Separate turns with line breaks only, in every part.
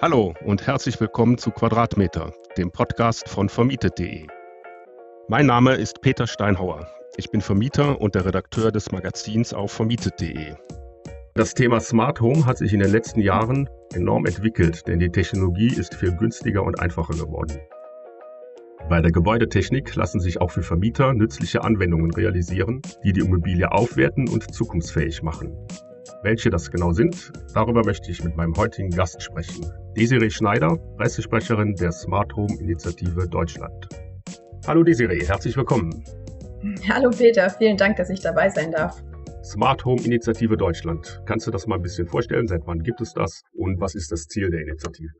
Hallo und herzlich willkommen zu Quadratmeter, dem Podcast von vermietet.de. Mein Name ist Peter Steinhauer. Ich bin Vermieter und der Redakteur des Magazins auf vermietet.de. Das Thema Smart Home hat sich in den letzten Jahren enorm entwickelt, denn die Technologie ist viel günstiger und einfacher geworden. Bei der Gebäudetechnik lassen sich auch für Vermieter nützliche Anwendungen realisieren, die die Immobilie aufwerten und zukunftsfähig machen. Welche das genau sind, darüber möchte ich mit meinem heutigen Gast sprechen. Desiree Schneider, Pressesprecherin der Smart Home Initiative Deutschland. Hallo Desiree, herzlich willkommen.
Hallo Peter, vielen Dank, dass ich dabei sein darf.
Smart Home Initiative Deutschland. Kannst du das mal ein bisschen vorstellen? Seit wann gibt es das und was ist das Ziel der Initiative?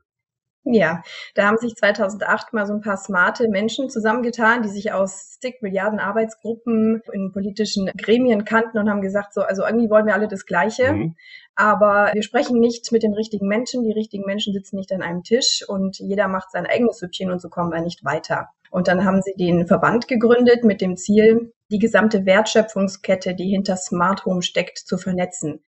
Ja, da haben sich 2008 mal so ein paar smarte Menschen zusammengetan, die sich aus zig Milliarden Arbeitsgruppen in politischen Gremien kannten und haben gesagt, so, also irgendwie wollen wir alle das Gleiche, mhm. aber wir sprechen nicht mit den richtigen Menschen, die richtigen Menschen sitzen nicht an einem Tisch und jeder macht sein eigenes Süppchen und so kommen wir nicht weiter. Und dann haben sie den Verband gegründet mit dem Ziel, die gesamte Wertschöpfungskette, die hinter Smart Home steckt, zu vernetzen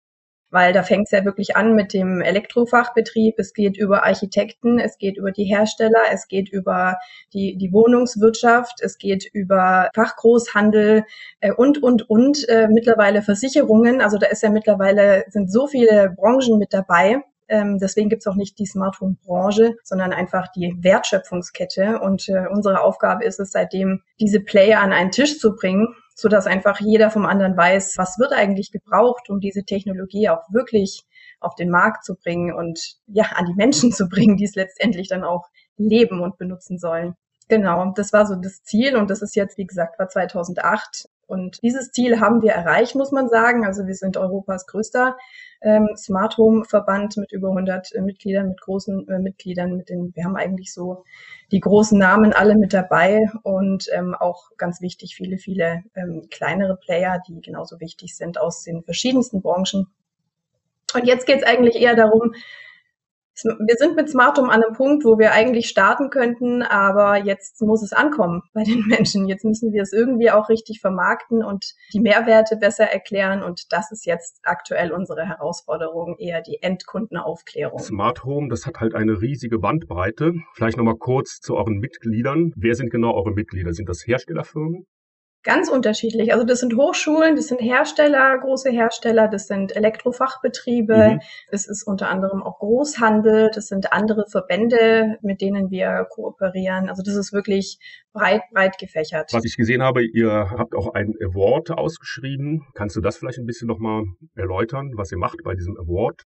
weil da fängt es ja wirklich an mit dem Elektrofachbetrieb. Es geht über Architekten, es geht über die Hersteller, es geht über die, die Wohnungswirtschaft, es geht über Fachgroßhandel äh, und, und, und äh, mittlerweile Versicherungen. Also da ist ja mittlerweile, sind so viele Branchen mit dabei. Ähm, deswegen gibt es auch nicht die Smartphone-Branche, sondern einfach die Wertschöpfungskette. Und äh, unsere Aufgabe ist es seitdem, diese Player an einen Tisch zu bringen so dass einfach jeder vom anderen weiß, was wird eigentlich gebraucht, um diese Technologie auch wirklich auf den Markt zu bringen und ja, an die Menschen zu bringen, die es letztendlich dann auch leben und benutzen sollen. Genau, das war so das Ziel und das ist jetzt, wie gesagt, war 2008. Und dieses Ziel haben wir erreicht, muss man sagen. Also wir sind Europas größter ähm, Smart Home Verband mit über 100 äh, Mitgliedern, mit großen äh, Mitgliedern, mit den, wir haben eigentlich so die großen Namen alle mit dabei und ähm, auch ganz wichtig viele, viele ähm, kleinere Player, die genauso wichtig sind aus den verschiedensten Branchen. Und jetzt geht es eigentlich eher darum, wir sind mit Smartum an einem Punkt, wo wir eigentlich starten könnten, aber jetzt muss es ankommen bei den Menschen. Jetzt müssen wir es irgendwie auch richtig vermarkten und die Mehrwerte besser erklären. Und das ist jetzt aktuell unsere Herausforderung, eher die Endkundenaufklärung.
Smart Home, das hat halt eine riesige Bandbreite. Vielleicht nochmal kurz zu euren Mitgliedern. Wer sind genau eure Mitglieder? Sind das Herstellerfirmen?
Ganz unterschiedlich. Also das sind Hochschulen, das sind Hersteller, große Hersteller, das sind Elektrofachbetriebe, mhm. es ist unter anderem auch Großhandel, das sind andere Verbände, mit denen wir kooperieren. Also das ist wirklich breit, breit gefächert.
Was ich gesehen habe, ihr habt auch einen Award ausgeschrieben. Kannst du das vielleicht ein bisschen nochmal erläutern, was ihr macht bei diesem Award?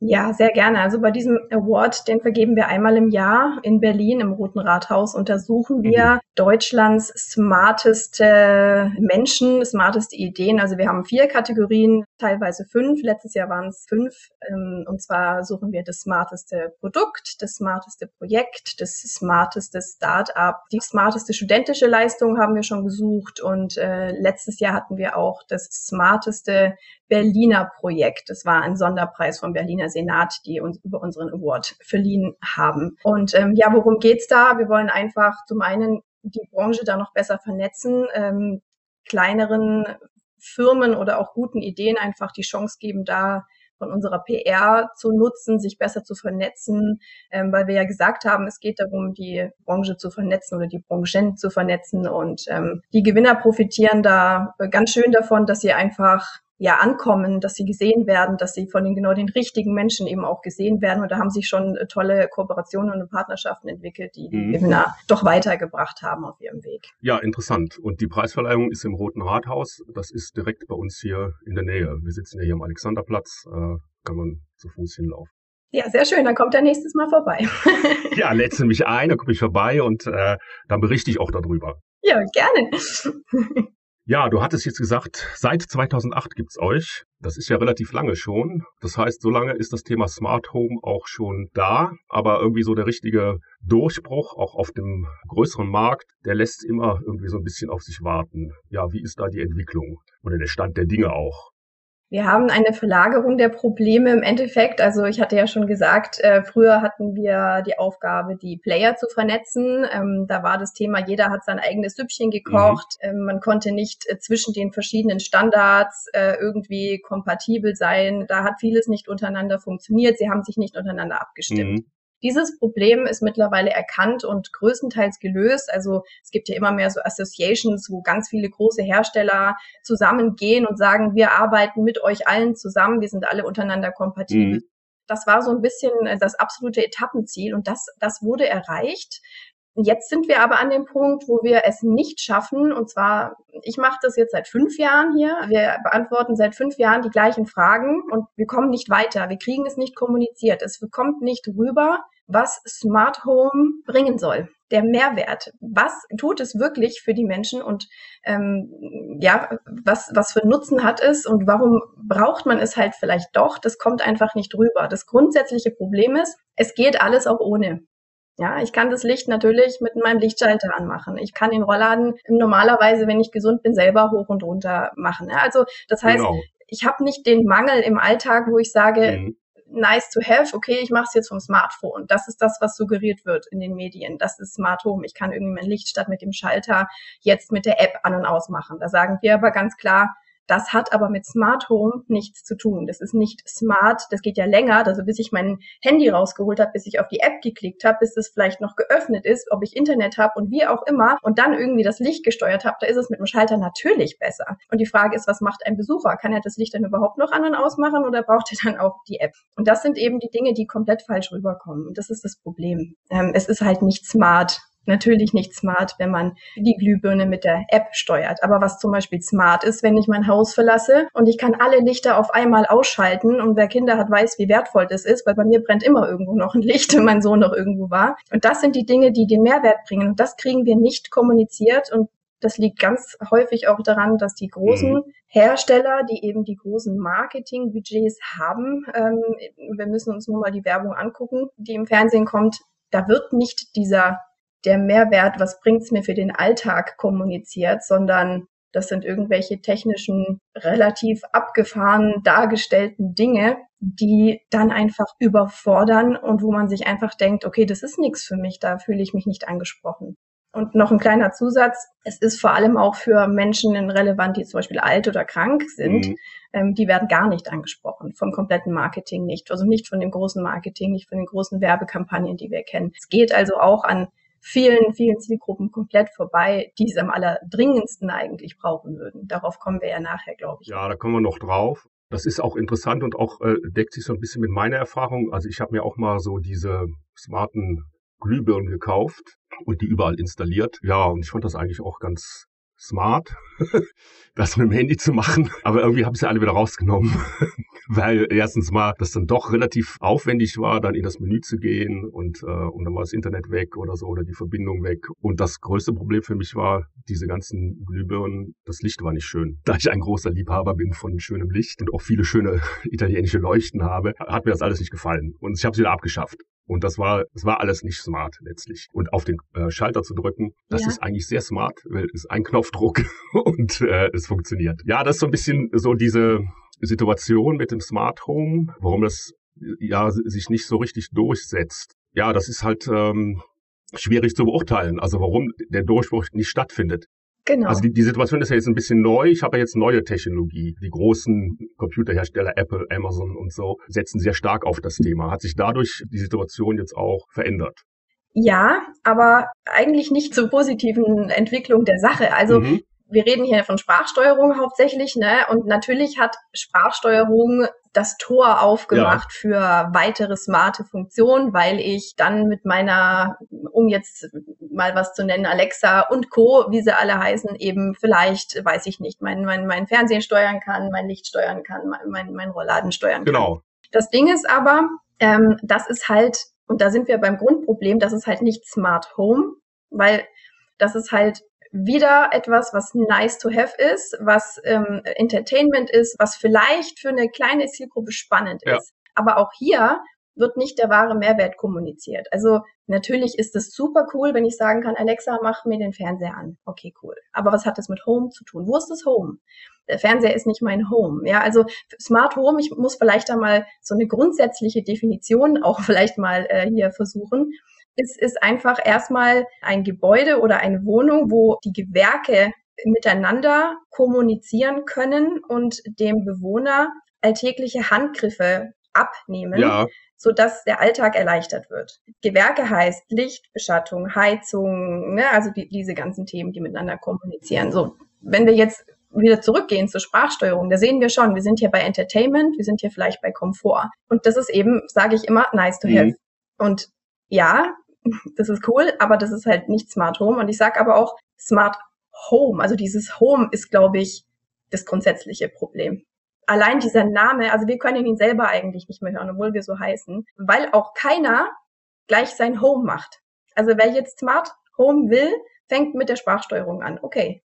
Ja, sehr gerne. Also bei diesem Award, den vergeben wir einmal im Jahr in Berlin im Roten Rathaus, untersuchen wir mhm. Deutschlands smarteste Menschen, smarteste Ideen. Also wir haben vier Kategorien, teilweise fünf. Letztes Jahr waren es fünf. Ähm, und zwar suchen wir das smarteste Produkt, das smarteste Projekt, das smarteste Start-up, die smarteste studentische Leistung haben wir schon gesucht. Und äh, letztes Jahr hatten wir auch das smarteste Berliner Projekt. Das war ein Sonderpreis vom Berliner Senat, die uns über unseren Award verliehen haben. Und ähm, ja, worum geht's da? Wir wollen einfach zum einen die Branche da noch besser vernetzen, ähm, kleineren Firmen oder auch guten Ideen einfach die Chance geben, da von unserer PR zu nutzen, sich besser zu vernetzen, ähm, weil wir ja gesagt haben, es geht darum, die Branche zu vernetzen oder die Branchen zu vernetzen. Und ähm, die Gewinner profitieren da ganz schön davon, dass sie einfach ja ankommen, dass sie gesehen werden, dass sie von den genau den richtigen Menschen eben auch gesehen werden. Und da haben sich schon äh, tolle Kooperationen und Partnerschaften entwickelt, die die mhm. Gewinner doch weitergebracht haben auf ihrem Weg.
Ja, interessant. Und die Preisverleihung ist im Roten Rathaus. Das ist direkt bei uns hier in der Nähe. Wir sitzen ja hier am Alexanderplatz. Äh, kann man zu Fuß hinlaufen.
Ja, sehr schön. Dann kommt er nächstes Mal vorbei.
ja, lädst mich ein, dann komme ich vorbei und äh, dann berichte ich auch darüber.
Ja, gerne.
Ja, du hattest jetzt gesagt, seit 2008 gibt's euch. Das ist ja relativ lange schon. Das heißt, so lange ist das Thema Smart Home auch schon da. Aber irgendwie so der richtige Durchbruch auch auf dem größeren Markt, der lässt immer irgendwie so ein bisschen auf sich warten. Ja, wie ist da die Entwicklung oder der Stand der Dinge auch?
Wir haben eine Verlagerung der Probleme im Endeffekt. Also ich hatte ja schon gesagt, äh, früher hatten wir die Aufgabe, die Player zu vernetzen. Ähm, da war das Thema, jeder hat sein eigenes Süppchen gekocht. Mhm. Ähm, man konnte nicht äh, zwischen den verschiedenen Standards äh, irgendwie kompatibel sein. Da hat vieles nicht untereinander funktioniert. Sie haben sich nicht untereinander abgestimmt. Mhm. Dieses Problem ist mittlerweile erkannt und größtenteils gelöst. Also es gibt ja immer mehr so Associations, wo ganz viele große Hersteller zusammengehen und sagen, wir arbeiten mit euch allen zusammen, wir sind alle untereinander kompatibel. Mhm. Das war so ein bisschen das absolute Etappenziel und das, das wurde erreicht. Jetzt sind wir aber an dem Punkt, wo wir es nicht schaffen. Und zwar, ich mache das jetzt seit fünf Jahren hier. Wir beantworten seit fünf Jahren die gleichen Fragen und wir kommen nicht weiter. Wir kriegen es nicht kommuniziert. Es kommt nicht rüber, was Smart Home bringen soll. Der Mehrwert. Was tut es wirklich für die Menschen und ähm, ja, was, was für Nutzen hat es und warum braucht man es halt vielleicht doch? Das kommt einfach nicht rüber. Das grundsätzliche Problem ist, es geht alles auch ohne. Ja, ich kann das Licht natürlich mit meinem Lichtschalter anmachen. Ich kann den Rollladen normalerweise, wenn ich gesund bin, selber hoch und runter machen. Ja, also das heißt, genau. ich habe nicht den Mangel im Alltag, wo ich sage, mhm. nice to have, okay, ich mache es jetzt vom Smartphone. Das ist das, was suggeriert wird in den Medien. Das ist Smart Home. Ich kann irgendwie mein Licht statt mit dem Schalter jetzt mit der App an und ausmachen. Da sagen wir aber ganz klar, das hat aber mit Smart Home nichts zu tun. Das ist nicht smart, das geht ja länger, also bis ich mein Handy rausgeholt habe, bis ich auf die App geklickt habe, bis es vielleicht noch geöffnet ist, ob ich Internet habe und wie auch immer und dann irgendwie das Licht gesteuert habe, da ist es mit dem Schalter natürlich besser. Und die Frage ist, was macht ein Besucher? Kann er das Licht dann überhaupt noch an und ausmachen oder braucht er dann auch die App? Und das sind eben die Dinge, die komplett falsch rüberkommen. Und das ist das Problem. Ähm, es ist halt nicht smart natürlich nicht smart, wenn man die Glühbirne mit der App steuert. Aber was zum Beispiel smart ist, wenn ich mein Haus verlasse und ich kann alle Lichter auf einmal ausschalten und wer Kinder hat, weiß, wie wertvoll das ist, weil bei mir brennt immer irgendwo noch ein Licht, wenn mein Sohn noch irgendwo war. Und das sind die Dinge, die den Mehrwert bringen. Und das kriegen wir nicht kommuniziert und das liegt ganz häufig auch daran, dass die großen mhm. Hersteller, die eben die großen Marketingbudgets haben, ähm, wir müssen uns nur mal die Werbung angucken, die im Fernsehen kommt, da wird nicht dieser der Mehrwert, was bringt's mir für den Alltag kommuniziert, sondern das sind irgendwelche technischen, relativ abgefahren dargestellten Dinge, die dann einfach überfordern und wo man sich einfach denkt, okay, das ist nichts für mich, da fühle ich mich nicht angesprochen. Und noch ein kleiner Zusatz, es ist vor allem auch für Menschen relevant, die zum Beispiel alt oder krank sind. Mhm. Ähm, die werden gar nicht angesprochen, vom kompletten Marketing nicht. Also nicht von dem großen Marketing, nicht von den großen Werbekampagnen, die wir kennen. Es geht also auch an vielen, vielen Zielgruppen komplett vorbei, die es am allerdringendsten eigentlich brauchen würden. Darauf kommen wir ja nachher, glaube ich.
Ja, da kommen wir noch drauf. Das ist auch interessant und auch äh, deckt sich so ein bisschen mit meiner Erfahrung. Also ich habe mir auch mal so diese smarten Glühbirnen gekauft und die überall installiert. Ja, und ich fand das eigentlich auch ganz smart, das mit dem Handy zu machen. Aber irgendwie habe ich sie alle wieder rausgenommen, weil erstens mal das dann doch relativ aufwendig war, dann in das Menü zu gehen und, äh, und dann war das Internet weg oder so oder die Verbindung weg. Und das größte Problem für mich war, diese ganzen Glühbirnen, das Licht war nicht schön. Da ich ein großer Liebhaber bin von schönem Licht und auch viele schöne italienische Leuchten habe, hat mir das alles nicht gefallen. Und ich habe sie wieder abgeschafft. Und das war, das war alles nicht smart letztlich. Und auf den äh, Schalter zu drücken, das ja. ist eigentlich sehr smart, weil es ist ein Knopfdruck und äh, es funktioniert. Ja, das ist so ein bisschen so diese Situation mit dem Smart Home, warum das ja sich nicht so richtig durchsetzt. Ja, das ist halt ähm, schwierig zu beurteilen. Also warum der Durchbruch nicht stattfindet. Genau. Also die, die Situation ist ja jetzt ein bisschen neu. Ich habe ja jetzt neue Technologie. Die großen Computerhersteller Apple, Amazon und so setzen sehr stark auf das Thema. Hat sich dadurch die Situation jetzt auch verändert?
Ja, aber eigentlich nicht zur positiven Entwicklung der Sache. Also mhm wir reden hier von Sprachsteuerung hauptsächlich, ne? Und natürlich hat Sprachsteuerung das Tor aufgemacht ja. für weitere smarte Funktionen, weil ich dann mit meiner, um jetzt mal was zu nennen, Alexa und Co., wie sie alle heißen, eben vielleicht, weiß ich nicht, mein, mein, mein Fernsehen steuern kann, mein Licht steuern kann, mein, mein, mein Rollladen steuern kann. Genau. Das Ding ist aber, ähm, das ist halt, und da sind wir beim Grundproblem, das ist halt nicht Smart Home, weil das ist halt wieder etwas, was nice to have ist, was ähm, Entertainment ist, was vielleicht für eine kleine Zielgruppe spannend ja. ist. Aber auch hier wird nicht der wahre Mehrwert kommuniziert. Also natürlich ist es super cool, wenn ich sagen kann, Alexa, mach mir den Fernseher an. Okay, cool. Aber was hat das mit Home zu tun? Wo ist das Home? Der Fernseher ist nicht mein Home. Ja, also Smart Home, ich muss vielleicht da mal so eine grundsätzliche Definition auch vielleicht mal äh, hier versuchen. Es ist einfach erstmal ein Gebäude oder eine Wohnung, wo die Gewerke miteinander kommunizieren können und dem Bewohner alltägliche Handgriffe abnehmen, ja. Sodass der Alltag erleichtert wird. Gewerke heißt Licht, Beschattung, Heizung, ne, also die, diese ganzen Themen, die miteinander kommunizieren. So, wenn wir jetzt wieder zurückgehen zur Sprachsteuerung, da sehen wir schon, wir sind hier bei Entertainment, wir sind hier vielleicht bei Komfort. Und das ist eben, sage ich immer, nice to have. Mhm. Und ja, das ist cool, aber das ist halt nicht Smart Home. Und ich sage aber auch Smart Home. Also dieses Home ist, glaube ich, das grundsätzliche Problem. Allein dieser Name, also wir können ihn selber eigentlich nicht mehr hören, obwohl wir so heißen, weil auch keiner gleich sein Home macht. Also wer jetzt Smart Home will, fängt mit der Sprachsteuerung an. Okay.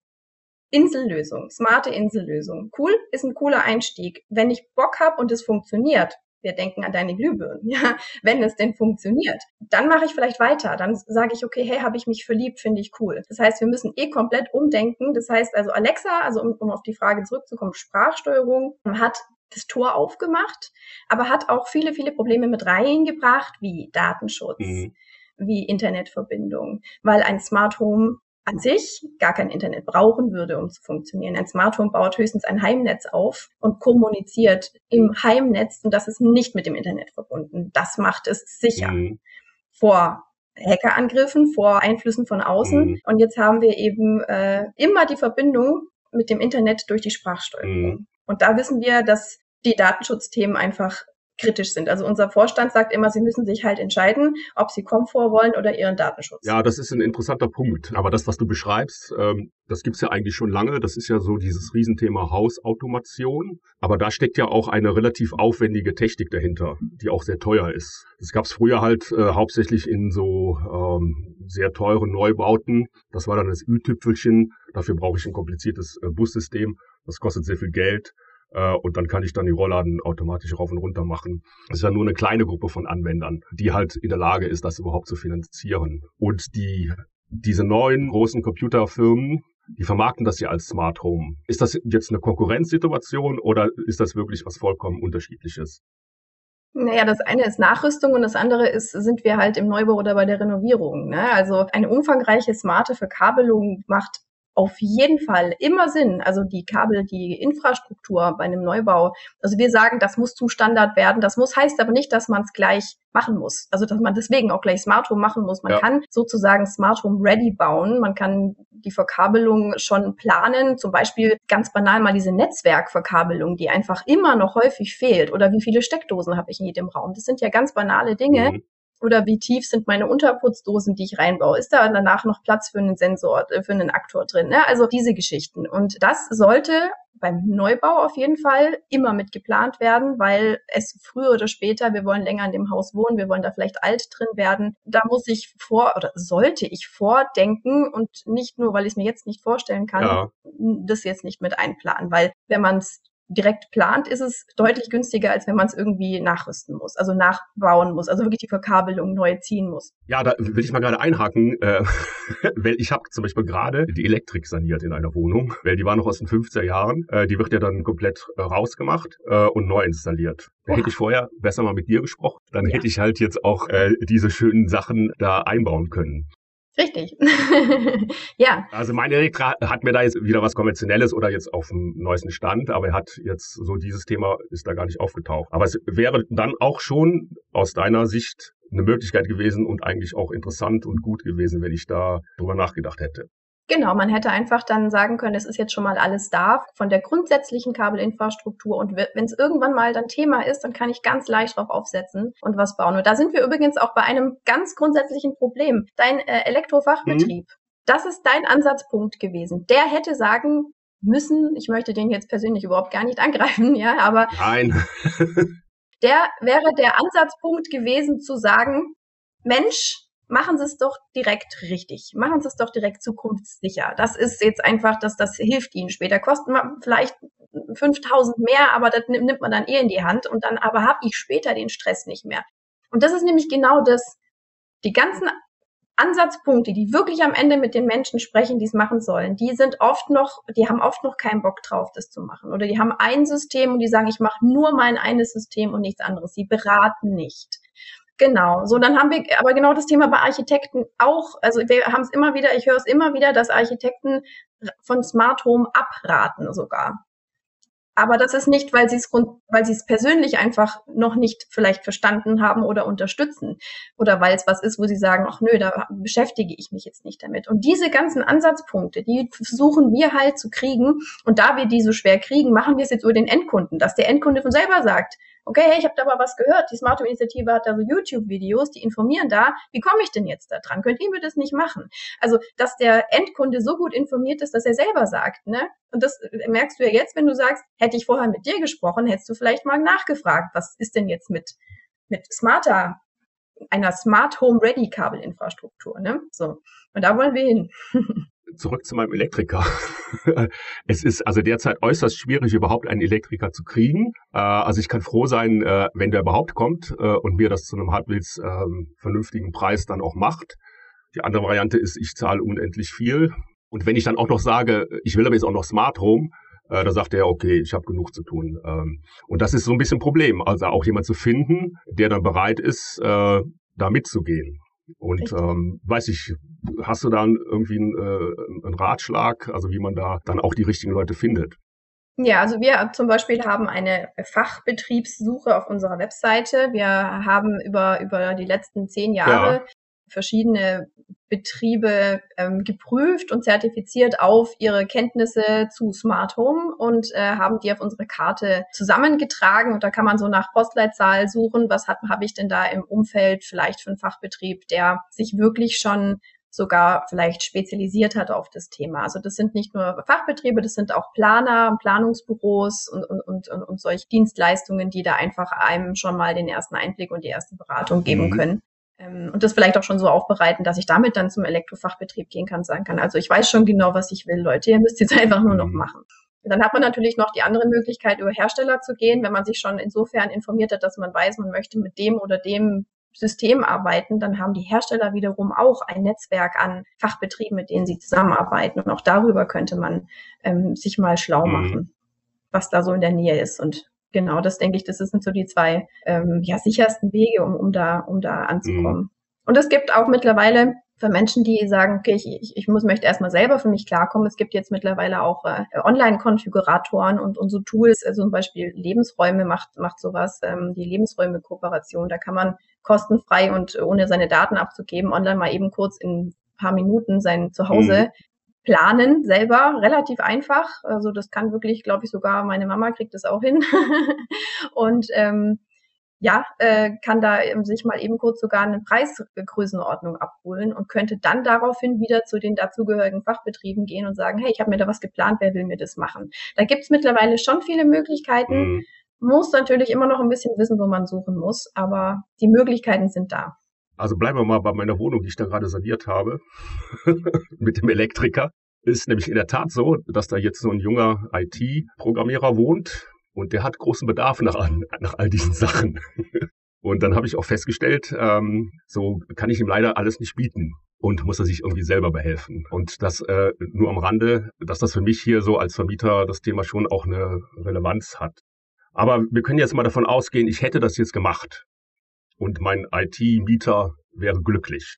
Insellösung, smarte Insellösung. Cool, ist ein cooler Einstieg. Wenn ich Bock habe und es funktioniert, wir denken an deine Glühbirnen, ja, wenn es denn funktioniert. Dann mache ich vielleicht weiter. Dann sage ich, okay, hey, habe ich mich verliebt, finde ich cool. Das heißt, wir müssen eh komplett umdenken. Das heißt also, Alexa, also um, um auf die Frage zurückzukommen, Sprachsteuerung hat das Tor aufgemacht, aber hat auch viele, viele Probleme mit reingebracht, wie Datenschutz, mhm. wie Internetverbindung, weil ein Smart Home an sich gar kein Internet brauchen würde, um zu funktionieren. Ein Smart Home baut höchstens ein Heimnetz auf und kommuniziert im Heimnetz und das ist nicht mit dem Internet verbunden. Das macht es sicher mhm. vor Hackerangriffen, vor Einflüssen von außen. Mhm. Und jetzt haben wir eben äh, immer die Verbindung mit dem Internet durch die Sprachsteuerung. Mhm. Und da wissen wir, dass die Datenschutzthemen einfach kritisch sind. Also unser Vorstand sagt immer, sie müssen sich halt entscheiden, ob sie Komfort wollen oder ihren Datenschutz.
Ja, das ist ein interessanter Punkt. Aber das, was du beschreibst, ähm, das gibt's ja eigentlich schon lange. Das ist ja so dieses Riesenthema Hausautomation. Aber da steckt ja auch eine relativ aufwendige Technik dahinter, die auch sehr teuer ist. Das gab's früher halt äh, hauptsächlich in so ähm, sehr teuren Neubauten. Das war dann das Ü-Tüpfelchen. Dafür brauche ich ein kompliziertes äh, Bussystem. Das kostet sehr viel Geld äh, und dann kann ich dann die Rollladen automatisch rauf und runter machen. Das ist ja nur eine kleine Gruppe von Anwendern, die halt in der Lage ist, das überhaupt zu finanzieren. Und die, diese neuen großen Computerfirmen, die vermarkten das ja als Smart Home. Ist das jetzt eine Konkurrenzsituation oder ist das wirklich was vollkommen unterschiedliches?
Naja, das eine ist Nachrüstung und das andere ist, sind wir halt im Neubau oder bei der Renovierung. Ne? Also eine umfangreiche smarte Verkabelung macht auf jeden Fall immer Sinn. Also die Kabel, die Infrastruktur bei einem Neubau. Also wir sagen, das muss zum Standard werden. Das muss heißt aber nicht, dass man es gleich machen muss. Also dass man deswegen auch gleich Smart Home machen muss. Man ja. kann sozusagen Smart Home ready bauen. Man kann die Verkabelung schon planen. Zum Beispiel ganz banal mal diese Netzwerkverkabelung, die einfach immer noch häufig fehlt. Oder wie viele Steckdosen habe ich in jedem Raum? Das sind ja ganz banale Dinge. Mhm oder wie tief sind meine Unterputzdosen, die ich reinbaue? Ist da danach noch Platz für einen Sensor, äh, für einen Aktor drin? Ne? Also diese Geschichten. Und das sollte beim Neubau auf jeden Fall immer mit geplant werden, weil es früher oder später, wir wollen länger in dem Haus wohnen, wir wollen da vielleicht alt drin werden. Da muss ich vor oder sollte ich vordenken und nicht nur, weil ich es mir jetzt nicht vorstellen kann, ja. das jetzt nicht mit einplanen, weil wenn man es direkt plant, ist es deutlich günstiger, als wenn man es irgendwie nachrüsten muss, also nachbauen muss, also wirklich die Verkabelung neu ziehen muss.
Ja, da will ich mal gerade einhaken, äh, weil ich habe zum Beispiel gerade die Elektrik saniert in einer Wohnung, weil die war noch aus den 50er Jahren. Äh, die wird ja dann komplett äh, rausgemacht äh, und neu installiert. Da hätte ich vorher besser mal mit dir gesprochen, dann ja. hätte ich halt jetzt auch äh, diese schönen Sachen da einbauen können.
Richtig. ja.
Also mein Elektra hat mir da jetzt wieder was Konventionelles oder jetzt auf dem neuesten Stand, aber er hat jetzt so dieses Thema ist da gar nicht aufgetaucht. Aber es wäre dann auch schon aus deiner Sicht eine Möglichkeit gewesen und eigentlich auch interessant und gut gewesen, wenn ich da drüber nachgedacht hätte.
Genau, man hätte einfach dann sagen können, es ist jetzt schon mal alles da von der grundsätzlichen Kabelinfrastruktur und wenn es irgendwann mal dann Thema ist, dann kann ich ganz leicht drauf aufsetzen und was bauen. Und da sind wir übrigens auch bei einem ganz grundsätzlichen Problem. Dein äh, Elektrofachbetrieb, mhm. das ist dein Ansatzpunkt gewesen. Der hätte sagen müssen, ich möchte den jetzt persönlich überhaupt gar nicht angreifen, ja, aber
Nein.
der wäre der Ansatzpunkt gewesen zu sagen, Mensch, machen Sie es doch direkt richtig. Machen Sie es doch direkt zukunftssicher. Das ist jetzt einfach, dass das hilft Ihnen später. Kosten vielleicht 5000 mehr, aber das nimmt man dann eh in die Hand und dann aber habe ich später den Stress nicht mehr. Und das ist nämlich genau das, die ganzen Ansatzpunkte, die wirklich am Ende mit den Menschen sprechen, die es machen sollen, die sind oft noch, die haben oft noch keinen Bock drauf, das zu machen. Oder die haben ein System und die sagen, ich mache nur mein eines System und nichts anderes. Sie beraten nicht. Genau, so dann haben wir aber genau das Thema bei Architekten auch. Also wir haben es immer wieder, ich höre es immer wieder, dass Architekten von Smart Home abraten sogar. Aber das ist nicht, weil sie es weil sie es persönlich einfach noch nicht vielleicht verstanden haben oder unterstützen oder weil es was ist, wo sie sagen, ach nö, da beschäftige ich mich jetzt nicht damit. Und diese ganzen Ansatzpunkte, die versuchen wir halt zu kriegen. Und da wir die so schwer kriegen, machen wir es jetzt über den Endkunden, dass der Endkunde von selber sagt, okay, hey, ich habe da mal was gehört, die Smart Home Initiative hat da so YouTube-Videos, die informieren da, wie komme ich denn jetzt da dran? Könnt ihr mir das nicht machen? Also, dass der Endkunde so gut informiert ist, dass er selber sagt, ne? Und das merkst du ja jetzt, wenn du sagst, hätte ich vorher mit dir gesprochen, hättest du vielleicht mal nachgefragt, was ist denn jetzt mit, mit smarter, einer Smart Home Ready Kabelinfrastruktur, ne? So. Und da wollen wir hin.
zurück zu meinem Elektriker. es ist also derzeit äußerst schwierig, überhaupt einen Elektriker zu kriegen. Äh, also ich kann froh sein, äh, wenn der überhaupt kommt äh, und mir das zu einem halbwegs ähm, vernünftigen Preis dann auch macht. Die andere Variante ist, ich zahle unendlich viel. Und wenn ich dann auch noch sage, ich will aber jetzt auch noch Smart Home, da sagt er, okay, ich habe genug zu tun. Ähm, und das ist so ein bisschen ein Problem. Also auch jemand zu finden, der dann bereit ist, da mitzugehen. Und ähm, weiß ich, hast du da irgendwie einen, äh, einen Ratschlag, also wie man da dann auch die richtigen Leute findet?
Ja, also wir zum Beispiel haben eine Fachbetriebssuche auf unserer Webseite. Wir haben über, über die letzten zehn Jahre ja verschiedene Betriebe ähm, geprüft und zertifiziert auf ihre Kenntnisse zu Smart Home und äh, haben die auf unsere Karte zusammengetragen. Und da kann man so nach Postleitzahl suchen, was habe hab ich denn da im Umfeld vielleicht für einen Fachbetrieb, der sich wirklich schon sogar vielleicht spezialisiert hat auf das Thema. Also das sind nicht nur Fachbetriebe, das sind auch Planer, Planungsbüros und, und, und, und solche Dienstleistungen, die da einfach einem schon mal den ersten Einblick und die erste Beratung geben mhm. können. Ähm, und das vielleicht auch schon so aufbereiten, dass ich damit dann zum Elektrofachbetrieb gehen kann, sagen kann, also ich weiß schon genau, was ich will, Leute, ihr müsst jetzt einfach nur noch mhm. machen. Und dann hat man natürlich noch die andere Möglichkeit, über Hersteller zu gehen, wenn man sich schon insofern informiert hat, dass man weiß, man möchte mit dem oder dem System arbeiten, dann haben die Hersteller wiederum auch ein Netzwerk an Fachbetrieben, mit denen sie zusammenarbeiten. Und auch darüber könnte man ähm, sich mal schlau mhm. machen, mhm. was da so in der Nähe ist und genau, das denke ich, das sind so die zwei ähm, ja, sichersten Wege, um, um da, um da anzukommen. Mhm. Und es gibt auch mittlerweile für Menschen, die sagen, okay, ich, ich, ich muss möchte erstmal selber für mich klarkommen. Es gibt jetzt mittlerweile auch äh, Online-Konfiguratoren und, und so Tools, also zum Beispiel Lebensräume macht, macht sowas, ähm, die Lebensräume-Kooperation. Da kann man kostenfrei und ohne seine Daten abzugeben, online mal eben kurz in paar Minuten sein Zuhause mhm planen selber relativ einfach. Also das kann wirklich, glaube ich, sogar meine Mama kriegt das auch hin. und ähm, ja, äh, kann da sich mal eben kurz sogar eine Preisgrößenordnung abholen und könnte dann daraufhin wieder zu den dazugehörigen Fachbetrieben gehen und sagen, hey, ich habe mir da was geplant, wer will mir das machen? Da gibt's mittlerweile schon viele Möglichkeiten. Mhm. Muss natürlich immer noch ein bisschen wissen, wo man suchen muss, aber die Möglichkeiten sind da.
Also bleiben wir mal bei meiner Wohnung, die ich da gerade saniert habe, mit dem Elektriker. Ist nämlich in der Tat so, dass da jetzt so ein junger IT-Programmierer wohnt und der hat großen Bedarf nach, nach all diesen Sachen. Und dann habe ich auch festgestellt, ähm, so kann ich ihm leider alles nicht bieten und muss er sich irgendwie selber behelfen. Und das äh, nur am Rande, dass das für mich hier so als Vermieter das Thema schon auch eine Relevanz hat. Aber wir können jetzt mal davon ausgehen, ich hätte das jetzt gemacht und mein IT-Mieter wäre glücklich.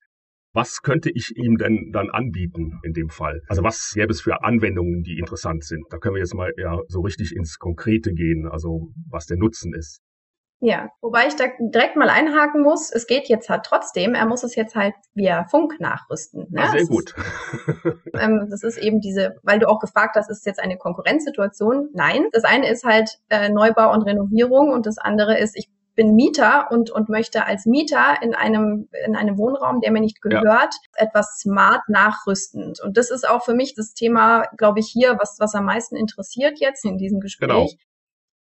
Was könnte ich ihm denn dann anbieten in dem Fall? Also was gäbe es für Anwendungen, die interessant sind? Da können wir jetzt mal ja so richtig ins Konkrete gehen, also was der Nutzen ist.
Ja, wobei ich da direkt mal einhaken muss, es geht jetzt halt trotzdem, er muss es jetzt halt via Funk nachrüsten.
Ne? Ah, sehr das gut.
Ist, ähm, das ist eben diese, weil du auch gefragt hast, ist es jetzt eine Konkurrenzsituation? Nein. Das eine ist halt äh, Neubau und Renovierung und das andere ist, ich bin Mieter und, und möchte als Mieter in einem, in einem Wohnraum, der mir nicht gehört, ja. etwas smart nachrüstend. Und das ist auch für mich das Thema, glaube ich, hier, was, was am meisten interessiert jetzt in diesem Gespräch. Genau.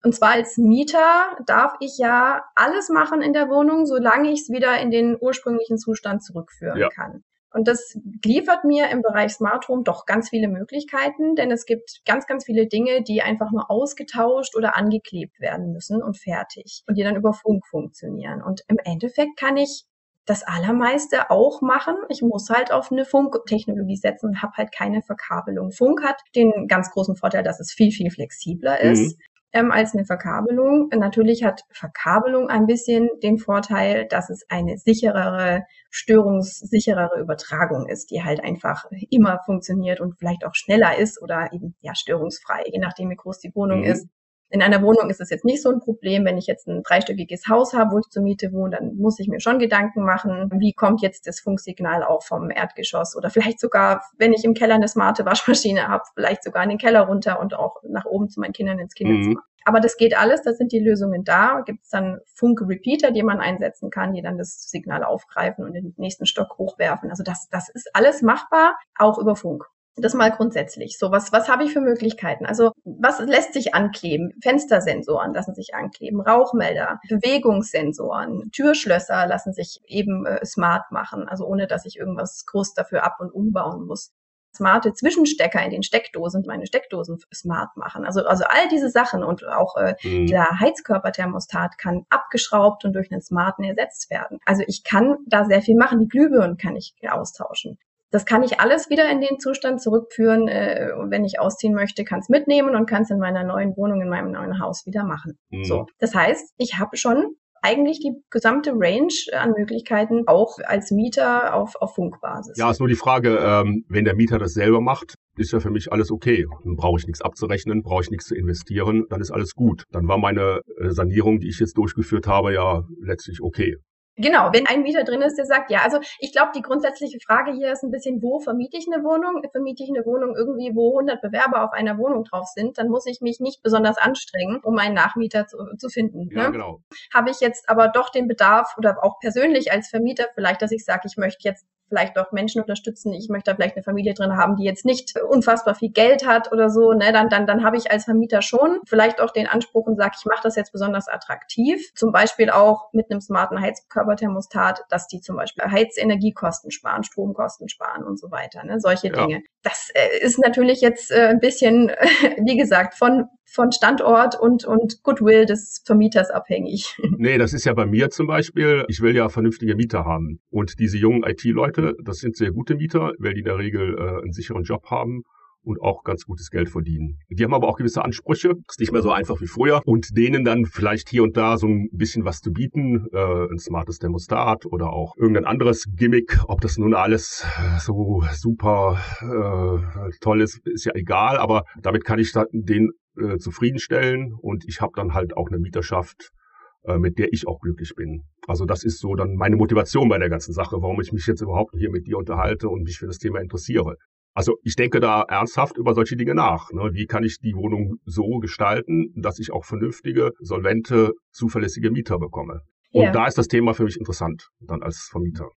Und zwar als Mieter darf ich ja alles machen in der Wohnung, solange ich es wieder in den ursprünglichen Zustand zurückführen ja. kann. Und das liefert mir im Bereich Smart Home doch ganz viele Möglichkeiten, denn es gibt ganz, ganz viele Dinge, die einfach nur ausgetauscht oder angeklebt werden müssen und fertig und die dann über Funk funktionieren. Und im Endeffekt kann ich das Allermeiste auch machen. Ich muss halt auf eine Funktechnologie setzen und habe halt keine Verkabelung. Funk hat den ganz großen Vorteil, dass es viel, viel flexibler ist. Mhm ähm, als eine Verkabelung. Natürlich hat Verkabelung ein bisschen den Vorteil, dass es eine sicherere, störungssicherere Übertragung ist, die halt einfach immer funktioniert und vielleicht auch schneller ist oder eben ja störungsfrei, je nachdem wie groß die Wohnung mhm. ist. In einer Wohnung ist es jetzt nicht so ein Problem. Wenn ich jetzt ein dreistöckiges Haus habe, wo ich zur Miete wohne, dann muss ich mir schon Gedanken machen, wie kommt jetzt das Funksignal auch vom Erdgeschoss oder vielleicht sogar, wenn ich im Keller eine smarte Waschmaschine habe, vielleicht sogar in den Keller runter und auch nach oben zu meinen Kindern ins Kinderzimmer. Mhm. Aber das geht alles, da sind die Lösungen da. Gibt es dann Funk-Repeater, die man einsetzen kann, die dann das Signal aufgreifen und in den nächsten Stock hochwerfen. Also das, das ist alles machbar, auch über Funk. Das mal grundsätzlich. So, was, was habe ich für Möglichkeiten? Also, was lässt sich ankleben? Fenstersensoren lassen sich ankleben, Rauchmelder, Bewegungssensoren, Türschlösser lassen sich eben äh, smart machen, also ohne dass ich irgendwas groß dafür ab- und umbauen muss smarte Zwischenstecker in den Steckdosen, meine Steckdosen smart machen. Also, also all diese Sachen und auch äh, mhm. der Heizkörperthermostat kann abgeschraubt und durch einen smarten ersetzt werden. Also ich kann da sehr viel machen. Die Glühbirnen kann ich austauschen. Das kann ich alles wieder in den Zustand zurückführen. Äh, wenn ich ausziehen möchte, kann es mitnehmen und kann es in meiner neuen Wohnung, in meinem neuen Haus wieder machen. Mhm. So, das heißt, ich habe schon eigentlich die gesamte Range an Möglichkeiten auch als Mieter auf, auf Funkbasis.
Ja, ist nur die Frage, ähm, wenn der Mieter das selber macht, ist ja für mich alles okay. Dann brauche ich nichts abzurechnen, brauche ich nichts zu investieren, dann ist alles gut. Dann war meine äh, Sanierung, die ich jetzt durchgeführt habe, ja letztlich okay.
Genau, wenn ein Mieter drin ist, der sagt, ja, also ich glaube, die grundsätzliche Frage hier ist ein bisschen, wo vermiete ich eine Wohnung? Vermiete ich eine Wohnung irgendwie, wo 100 Bewerber auf einer Wohnung drauf sind, dann muss ich mich nicht besonders anstrengen, um einen Nachmieter zu, zu finden.
Ja, ne? genau.
Habe ich jetzt aber doch den Bedarf oder auch persönlich als Vermieter vielleicht, dass ich sage, ich möchte jetzt vielleicht auch Menschen unterstützen. Ich möchte da vielleicht eine Familie drin haben, die jetzt nicht unfassbar viel Geld hat oder so. Ne? Dann, dann, dann habe ich als Vermieter schon vielleicht auch den Anspruch und sage, ich mache das jetzt besonders attraktiv. Zum Beispiel auch mit einem smarten Heizkörperthermostat, dass die zum Beispiel Heizenergiekosten sparen, Stromkosten sparen und so weiter. Ne? Solche ja. Dinge. Das äh, ist natürlich jetzt äh, ein bisschen, wie gesagt, von von Standort und, und Goodwill des Vermieters abhängig.
Nee, das ist ja bei mir zum Beispiel. Ich will ja vernünftige Mieter haben. Und diese jungen IT-Leute, das sind sehr gute Mieter, weil die in der Regel äh, einen sicheren Job haben und auch ganz gutes Geld verdienen. Die haben aber auch gewisse Ansprüche, ist nicht mehr so einfach wie früher und denen dann vielleicht hier und da so ein bisschen was zu bieten, äh, ein smartes Thermostat oder auch irgendein anderes Gimmick, ob das nun alles so super äh, toll ist, ist ja egal, aber damit kann ich den äh, zufriedenstellen und ich habe dann halt auch eine Mieterschaft, äh, mit der ich auch glücklich bin. Also das ist so dann meine Motivation bei der ganzen Sache, warum ich mich jetzt überhaupt hier mit dir unterhalte und mich für das Thema interessiere. Also ich denke da ernsthaft über solche Dinge nach. Ne? Wie kann ich die Wohnung so gestalten, dass ich auch vernünftige, solvente, zuverlässige Mieter bekomme? Und ja. da ist das Thema für mich interessant, dann als Vermieter.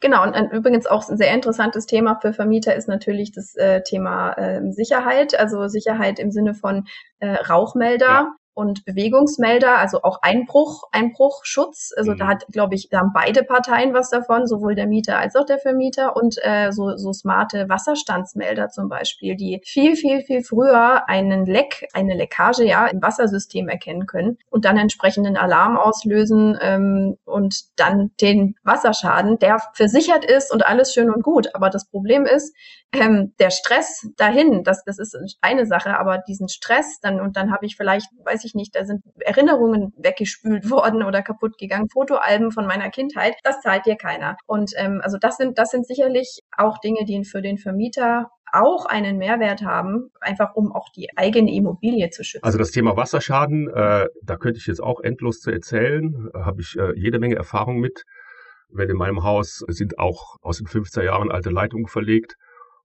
Genau, und ein, übrigens auch ein sehr interessantes Thema für Vermieter ist natürlich das äh, Thema äh, Sicherheit, also Sicherheit im Sinne von äh, Rauchmelder. Ja und Bewegungsmelder, also auch Einbruch, Einbruchschutz. Also mhm. da hat, glaube ich, da haben beide Parteien was davon, sowohl der Mieter als auch der Vermieter und äh, so, so smarte Wasserstandsmelder zum Beispiel, die viel, viel, viel früher einen Leck, eine Leckage ja im Wassersystem erkennen können und dann entsprechenden Alarm auslösen ähm, und dann den Wasserschaden, der versichert ist und alles schön und gut. Aber das Problem ist, ähm, der Stress dahin, das, das ist eine Sache, aber diesen Stress dann und dann habe ich vielleicht, weiß ich nicht, da sind Erinnerungen weggespült worden oder kaputt gegangen, Fotoalben von meiner Kindheit, das zahlt dir keiner. Und ähm, also das sind, das sind sicherlich auch Dinge, die für den Vermieter auch einen Mehrwert haben, einfach um auch die eigene Immobilie zu schützen.
Also das Thema Wasserschaden, äh, da könnte ich jetzt auch endlos zu erzählen, habe ich äh, jede Menge Erfahrung mit. Weil in meinem Haus sind auch aus den 15 Jahren alte Leitungen verlegt.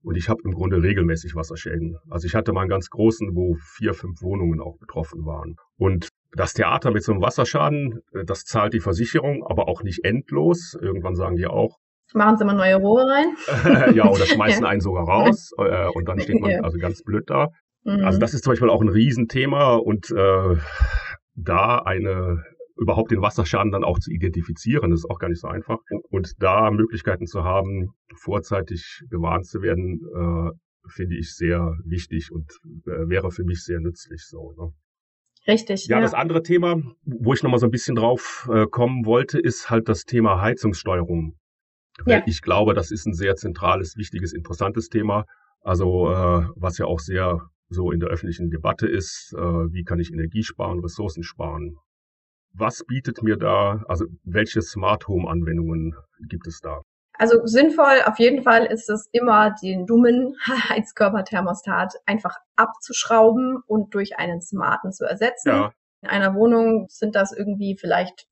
Und ich habe im Grunde regelmäßig Wasserschäden. Also ich hatte mal einen ganz großen, wo vier, fünf Wohnungen auch betroffen waren. Und das Theater mit so einem Wasserschaden, äh, das zahlt die Versicherung, aber auch nicht endlos. Irgendwann sagen die auch,
Machen Sie mal neue Rohre
rein. ja, oder schmeißen einen sogar raus äh, und dann steht man ja. also ganz blöd da. Mhm. Also das ist zum Beispiel auch ein Riesenthema und äh, da eine überhaupt den Wasserschaden dann auch zu identifizieren. Das ist auch gar nicht so einfach. Und da Möglichkeiten zu haben, vorzeitig gewarnt zu werden, äh, finde ich sehr wichtig und äh, wäre für mich sehr nützlich so. Ne?
Richtig.
Ja, ja, das andere Thema, wo ich nochmal so ein bisschen drauf äh, kommen wollte, ist halt das Thema Heizungssteuerung. Ja. Ich glaube, das ist ein sehr zentrales, wichtiges, interessantes Thema. Also äh, was ja auch sehr so in der öffentlichen Debatte ist, äh, wie kann ich Energie sparen, Ressourcen sparen, was bietet mir da, also welche Smart Home Anwendungen gibt es da?
Also sinnvoll, auf jeden Fall ist es immer, den dummen Heizkörperthermostat einfach abzuschrauben und durch einen smarten zu ersetzen. Ja. In einer Wohnung sind das irgendwie vielleicht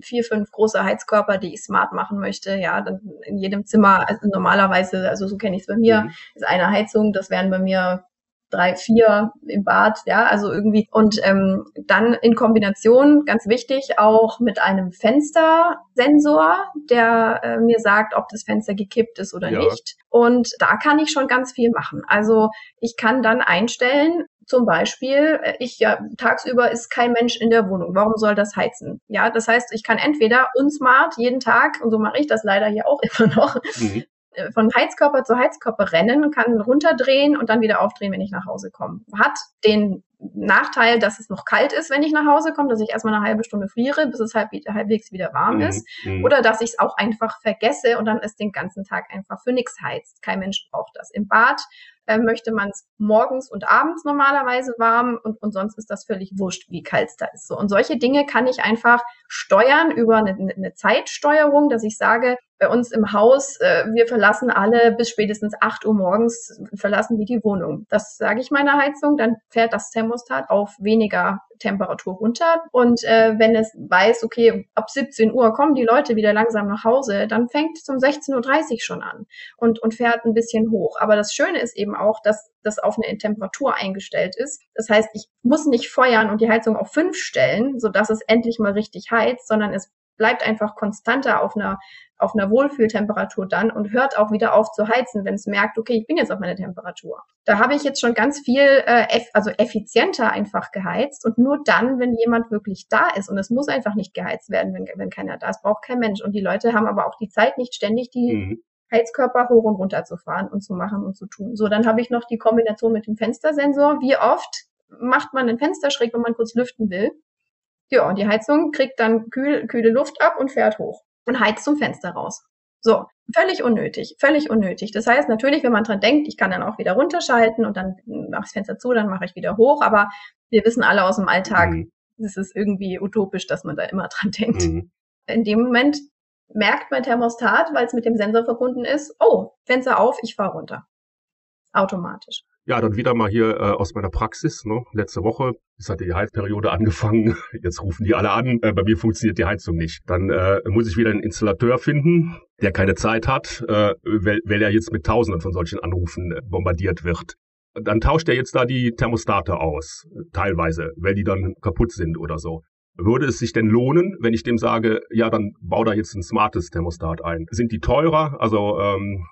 vier, fünf große Heizkörper, die ich smart machen möchte. Ja, dann in jedem Zimmer, also normalerweise, also so kenne ich es bei mir, mhm. ist eine Heizung, das wären bei mir drei, vier im Bad, ja, also irgendwie. Und ähm, dann in Kombination, ganz wichtig, auch mit einem Fenstersensor, der äh, mir sagt, ob das Fenster gekippt ist oder ja. nicht. Und da kann ich schon ganz viel machen. Also ich kann dann einstellen, zum Beispiel, äh, ich ja, tagsüber ist kein Mensch in der Wohnung. Warum soll das heizen? Ja, das heißt, ich kann entweder unsmart jeden Tag, und so mache ich das leider hier auch immer noch, mhm. Äh, von Heizkörper zu Heizkörper rennen, kann runterdrehen und dann wieder aufdrehen, wenn ich nach Hause komme. Hat den Nachteil, dass es noch kalt ist, wenn ich nach Hause komme, dass ich erstmal eine halbe Stunde friere, bis es halb, halbwegs wieder warm mhm. ist. Mhm. Oder dass ich es auch einfach vergesse und dann es den ganzen Tag einfach für nichts heizt. Kein Mensch braucht das. Im Bad äh, möchte man es morgens und abends normalerweise warm und, und sonst ist das völlig wurscht, wie kalt es da ist. So, und solche Dinge kann ich einfach steuern über eine, eine Zeitsteuerung, dass ich sage, bei uns im Haus, äh, wir verlassen alle bis spätestens 8 Uhr morgens, verlassen wir die Wohnung. Das sage ich meiner Heizung, dann fährt das Thermostat auf weniger Temperatur runter. Und äh, wenn es weiß, okay, ab 17 Uhr kommen die Leute wieder langsam nach Hause, dann fängt es um 16.30 Uhr schon an und, und fährt ein bisschen hoch. Aber das Schöne ist eben auch, dass das auf eine Temperatur eingestellt ist. Das heißt, ich muss nicht feuern und die Heizung auf 5 stellen, sodass es endlich mal richtig heizt, sondern es bleibt einfach konstanter auf einer auf einer Wohlfühltemperatur dann und hört auch wieder auf zu heizen, wenn es merkt, okay, ich bin jetzt auf meiner Temperatur. Da habe ich jetzt schon ganz viel, äh, eff also effizienter einfach geheizt und nur dann, wenn jemand wirklich da ist und es muss einfach nicht geheizt werden, wenn, wenn keiner da ist, braucht kein Mensch. Und die Leute haben aber auch die Zeit, nicht ständig die mhm. Heizkörper hoch und runter zu fahren und zu machen und zu tun. So, dann habe ich noch die Kombination mit dem Fenstersensor. Wie oft macht man ein Fenster schräg, wenn man kurz lüften will? Ja, und die Heizung kriegt dann kühl, kühle Luft ab und fährt hoch und heizt zum Fenster raus. So, völlig unnötig, völlig unnötig. Das heißt natürlich, wenn man dran denkt, ich kann dann auch wieder runterschalten und dann mache ich das Fenster zu, dann mache ich wieder hoch, aber wir wissen alle aus dem Alltag, mhm. es ist irgendwie utopisch, dass man da immer dran denkt. Mhm. In dem Moment merkt mein Thermostat, weil es mit dem Sensor verbunden ist, oh, Fenster auf, ich fahre runter. Automatisch.
Ja, dann wieder mal hier äh, aus meiner Praxis. Ne? Letzte Woche, es hat die Heizperiode angefangen. Jetzt rufen die alle an. Äh, bei mir funktioniert die Heizung nicht. Dann äh, muss ich wieder einen Installateur finden, der keine Zeit hat, äh, weil, weil er jetzt mit Tausenden von solchen Anrufen äh, bombardiert wird. Dann tauscht er jetzt da die Thermostate aus, teilweise, weil die dann kaputt sind oder so. Würde es sich denn lohnen, wenn ich dem sage, ja, dann bau da jetzt ein smartes Thermostat ein? Sind die teurer? Also ähm,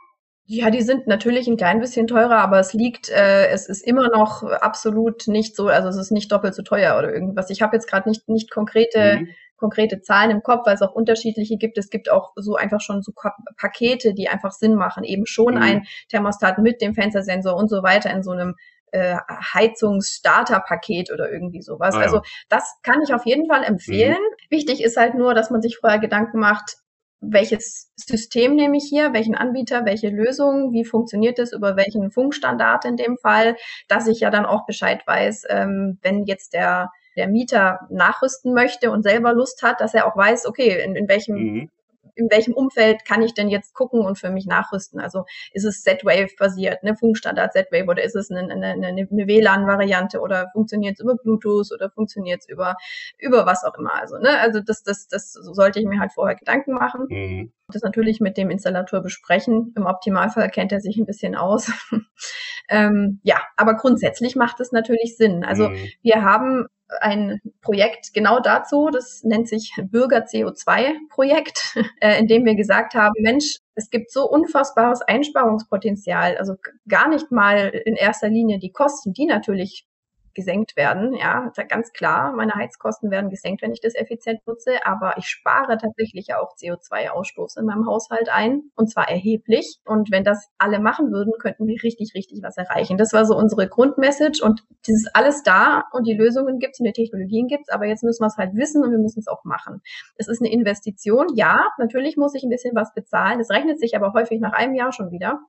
ja, die sind natürlich ein klein bisschen teurer, aber es liegt, äh, es ist immer noch absolut nicht so, also es ist nicht doppelt so teuer oder irgendwas. Ich habe jetzt gerade nicht, nicht konkrete, mhm. konkrete Zahlen im Kopf, weil es auch unterschiedliche gibt. Es gibt auch so einfach schon so Pakete, die einfach Sinn machen. Eben schon mhm. ein Thermostat mit dem Fenstersensor und so weiter in so einem äh, Heizungsstarter-Paket oder irgendwie sowas. Ah, ja. Also das kann ich auf jeden Fall empfehlen. Mhm. Wichtig ist halt nur, dass man sich vorher Gedanken macht, welches System nehme ich hier, welchen Anbieter, welche Lösung, wie funktioniert es, über welchen Funkstandard in dem Fall, dass ich ja dann auch Bescheid weiß, ähm, wenn jetzt der, der Mieter nachrüsten möchte und selber Lust hat, dass er auch weiß, okay, in, in welchem mhm in welchem Umfeld kann ich denn jetzt gucken und für mich nachrüsten? Also ist es Z-Wave basiert, ne, Funkstandard Z-Wave oder ist es eine, eine, eine, eine WLAN-Variante oder funktioniert es über Bluetooth oder funktioniert es über, über was auch immer? Also, ne, also das, das, das sollte ich mir halt vorher Gedanken machen. Mhm. Das natürlich mit dem Installateur besprechen. Im Optimalfall kennt er sich ein bisschen aus. ähm, ja, aber grundsätzlich macht es natürlich Sinn. Also mhm. wir haben ein Projekt genau dazu, das nennt sich Bürger CO2 Projekt, äh, in dem wir gesagt haben, Mensch, es gibt so unfassbares Einsparungspotenzial, also gar nicht mal in erster Linie die Kosten, die natürlich gesenkt werden. Ja, ganz klar, meine Heizkosten werden gesenkt, wenn ich das effizient nutze, aber ich spare tatsächlich auch CO2-Ausstoß in meinem Haushalt ein und zwar erheblich. Und wenn das alle machen würden, könnten wir richtig, richtig was erreichen. Das war so unsere Grundmessage und das ist alles da und die Lösungen gibt es und die Technologien gibt es, aber jetzt müssen wir es halt wissen und wir müssen es auch machen. Es ist eine Investition, ja, natürlich muss ich ein bisschen was bezahlen. Das rechnet sich aber häufig nach einem Jahr schon wieder.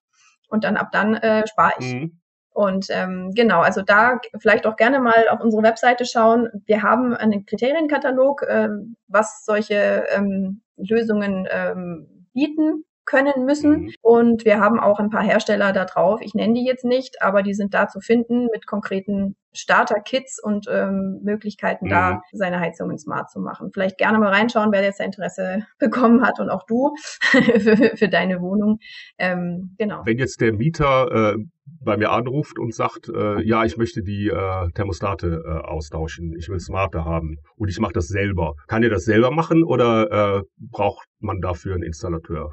Und dann ab dann äh, spare ich. Mhm. Und ähm, genau, also da vielleicht auch gerne mal auf unsere Webseite schauen. Wir haben einen Kriterienkatalog, äh, was solche ähm, Lösungen ähm, bieten. Können müssen. Mhm. Und wir haben auch ein paar Hersteller da drauf. Ich nenne die jetzt nicht, aber die sind da zu finden mit konkreten Starter-Kits und ähm, Möglichkeiten, mhm. da seine Heizungen smart zu machen. Vielleicht gerne mal reinschauen, wer jetzt Interesse bekommen hat und auch du für, für deine Wohnung. Ähm,
genau. Wenn jetzt der Mieter äh, bei mir anruft und sagt, äh, ja, ich möchte die äh, Thermostate äh, austauschen, ich will smarter haben und ich mache das selber. Kann ihr das selber machen oder äh, braucht man dafür einen Installateur?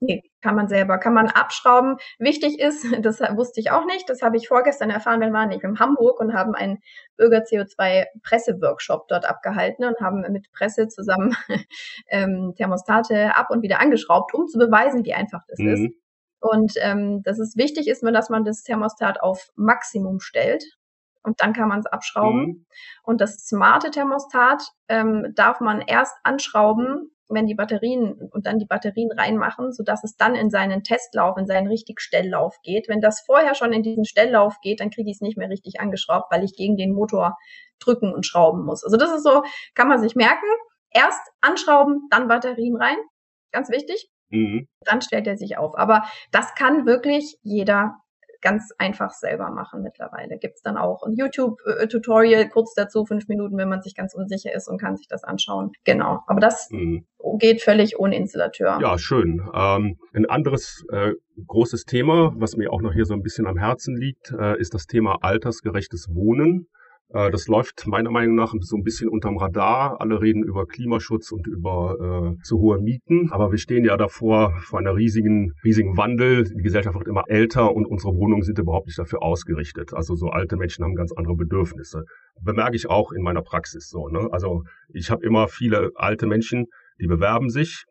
Nee, kann man selber, kann man abschrauben. Wichtig ist, das wusste ich auch nicht, das habe ich vorgestern erfahren, wir waren nicht in Hamburg und haben einen Bürger-CO2-Presseworkshop dort abgehalten und haben mit Presse zusammen ähm, Thermostate ab und wieder angeschraubt, um zu beweisen, wie einfach das mhm. ist. Und ähm, dass es wichtig ist, dass man das Thermostat auf Maximum stellt. Und dann kann man es abschrauben. Mhm. Und das smarte Thermostat ähm, darf man erst anschrauben, wenn die Batterien und dann die Batterien reinmachen, so dass es dann in seinen Testlauf, in seinen richtig Stelllauf geht. Wenn das vorher schon in diesen Stelllauf geht, dann kriege ich es nicht mehr richtig angeschraubt, weil ich gegen den Motor drücken und schrauben muss. Also das ist so, kann man sich merken. Erst anschrauben, dann Batterien rein. Ganz wichtig. Mhm. Dann stellt er sich auf. Aber das kann wirklich jeder ganz einfach selber machen mittlerweile. Gibt es dann auch ein YouTube-Tutorial kurz dazu, fünf Minuten, wenn man sich ganz unsicher ist und kann sich das anschauen. Genau. Aber das mhm. geht völlig ohne Installateur.
Ja, schön. Ähm, ein anderes äh, großes Thema, was mir auch noch hier so ein bisschen am Herzen liegt, äh, ist das Thema altersgerechtes Wohnen. Äh, das läuft meiner Meinung nach so ein bisschen unterm Radar. Alle reden über Klimaschutz und über äh, zu hohe Mieten. Aber wir stehen ja davor vor einer riesigen, riesigen Wandel. Die Gesellschaft wird immer älter und unsere Wohnungen sind überhaupt nicht dafür ausgerichtet. Also so alte Menschen haben ganz andere Bedürfnisse. Bemerke ich auch in meiner Praxis so. Ne? Also ich habe immer viele alte Menschen, die bewerben sich,